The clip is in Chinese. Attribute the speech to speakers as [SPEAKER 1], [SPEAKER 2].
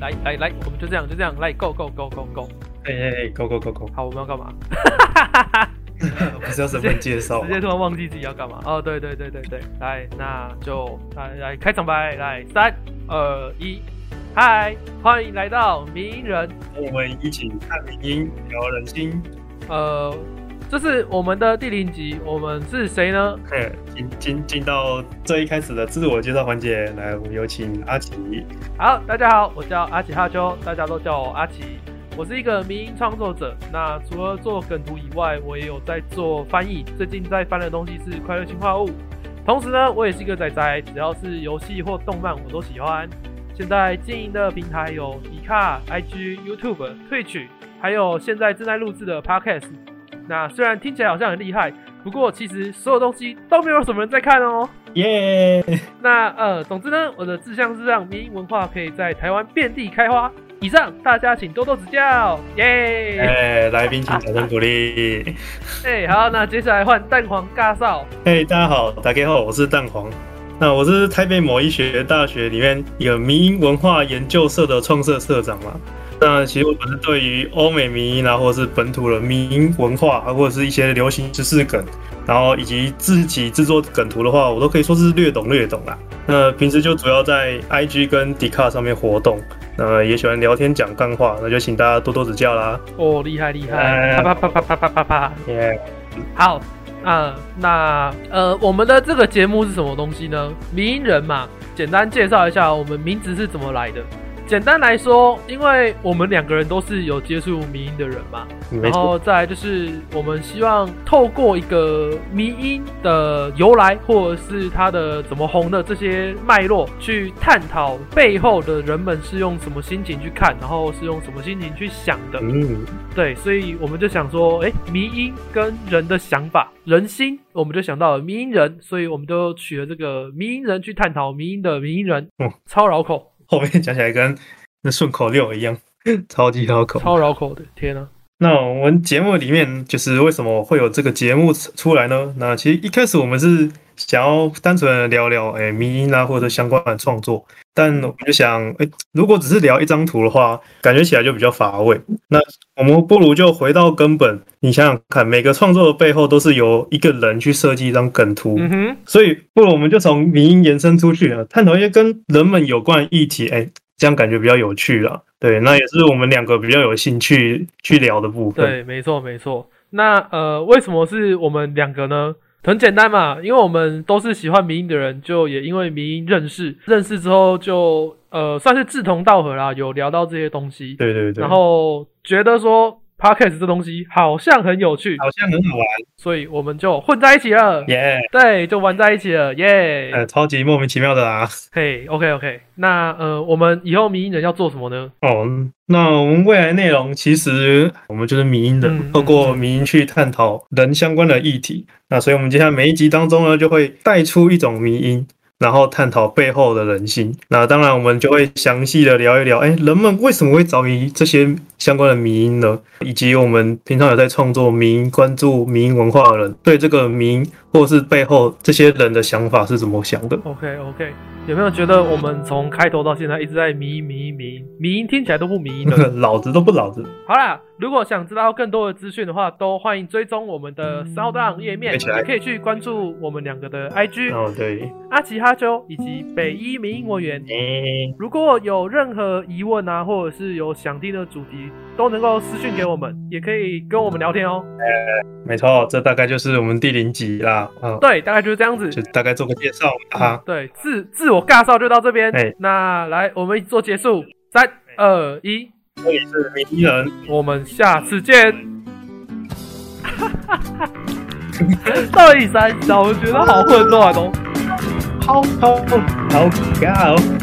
[SPEAKER 1] 来来来，我们就这样就这样来，Go Go Go Go Go。
[SPEAKER 2] 哎哎哎，Go Go Go Go。
[SPEAKER 1] 好，我们要干嘛？
[SPEAKER 2] 不是要身份介绍
[SPEAKER 1] 直接突然忘记自己要干嘛。哦，对对对对对，来，那就来来开场白，来三二一，嗨，欢迎来到名人。
[SPEAKER 2] 我们一起看名音，聊人心。
[SPEAKER 1] 呃，这是我们的第零集，我们是谁呢？
[SPEAKER 2] 嘿，进进进到最一开始的自我介绍环节，来，我们有请阿奇。
[SPEAKER 1] 好，大家好，我叫阿奇哈秋，大家都叫我阿奇。我是一个民音创作者，那除了做梗图以外，我也有在做翻译。最近在翻的东西是《快乐氰化物》，同时呢，我也是一个仔仔，只要是游戏或动漫我都喜欢。现在经营的平台有迪卡、IG、YouTube、Twitch，还有现在正在录制的 Podcast。那虽然听起来好像很厉害，不过其实所有东西都没有什么人在看哦。
[SPEAKER 2] 耶！
[SPEAKER 1] 那呃，总之呢，我的志向是让民音文化可以在台湾遍地开花。以上，大家请多多指教，耶！
[SPEAKER 2] 哎，来宾请掌声鼓励。
[SPEAKER 1] 哎，好，那接下来换蛋黄尬少。
[SPEAKER 2] 嘿，大家好，大家好，我是蛋黄。那我是台北某医学大学里面一个民音文化研究社的创社社长嘛。那其实我本身对于欧美民音啊，或者是本土的民音文化啊，或者是一些流行知识梗，然后以及自己制作梗图的话，我都可以说是略懂略懂啦。那平时就主要在 IG 跟 d 卡上面活动。那也喜欢聊天讲干话，那就请大家多多指教啦。
[SPEAKER 1] 哦，厉害厉害！啪啪啪啪啪啪啪啪！耶，好，啊，那呃，我们的这个节目是什么东西呢？名人嘛，简单介绍一下我们名字是怎么来的。简单来说，因为我们两个人都是有接触迷音的人嘛，然后再来就是我们希望透过一个迷音的由来，或者是它的怎么红的这些脉络，去探讨背后的人们是用什么心情去看，然后是用什么心情去想的。嗯，对，所以我们就想说，哎，迷音跟人的想法、人心，我们就想到了迷音人，所以我们就取了这个迷音人去探讨迷音的迷音人。嗯，超绕口。
[SPEAKER 2] 后面讲起来跟那顺口溜一样，超级绕口，
[SPEAKER 1] 超绕口的，天呐！
[SPEAKER 2] 那我们节目里面就是为什么会有这个节目出来呢？那其实一开始我们是想要单纯的聊聊哎迷音啊或者相关的创作，但我们就想哎如果只是聊一张图的话，感觉起来就比较乏味。那我们不如就回到根本，你想想看，每个创作的背后都是由一个人去设计一张梗图，所以不如我们就从迷音延伸出去啊，探讨一些跟人们有关的议题，哎。这样感觉比较有趣了，对，那也是我们两个比较有兴趣去聊的部分。
[SPEAKER 1] 对，没错，没错。那呃，为什么是我们两个呢？很简单嘛，因为我们都是喜欢民音的人，就也因为民音认识，认识之后就呃算是志同道合啦，有聊到这些东西。
[SPEAKER 2] 对对对。
[SPEAKER 1] 然后觉得说。Podcast 这东西好像很有趣，
[SPEAKER 2] 好像很好玩，
[SPEAKER 1] 所以我们就混在一起了。耶，对，就玩在一起了。耶，
[SPEAKER 2] 呃，超级莫名其妙的啊。
[SPEAKER 1] 嘿，OK OK，那呃，我们以后迷音人要做什么呢？
[SPEAKER 2] 哦，那我们未来内容其实我们就是迷音人，透过迷音去探讨人相关的议题。那所以我们接下来每一集当中呢，就会带出一种迷音。然后探讨背后的人性，那当然我们就会详细的聊一聊，哎，人们为什么会着迷这些相关的民音呢？以及我们平常有在创作民音、关注民音文化的人，对这个民或是背后这些人的想法是怎么想的
[SPEAKER 1] ？OK OK。有没有觉得我们从开头到现在一直在迷迷迷迷，听起来都不迷的，
[SPEAKER 2] 老子都不老子。
[SPEAKER 1] 好啦，如果想知道更多的资讯的话，都欢迎追踪我们的 Sound 页面，也可以去关注我们两个的 IG
[SPEAKER 2] 哦，对，
[SPEAKER 1] 阿奇哈啾以及北一民文员。如果有任何疑问啊，或者是有想听的主题，都能够私讯给我们，也可以跟我们聊天哦。
[SPEAKER 2] 没错，这大概就是我们第零集啦。
[SPEAKER 1] 嗯，对，大概就是这样子，
[SPEAKER 2] 就大概做个介绍啊。
[SPEAKER 1] 对，自自我。介绍就到这边，那来我们做结束，三二一，
[SPEAKER 2] 这里是鸣人，
[SPEAKER 1] 我们下次见。到底三小，我觉得好混乱哦，
[SPEAKER 2] 好好好搞。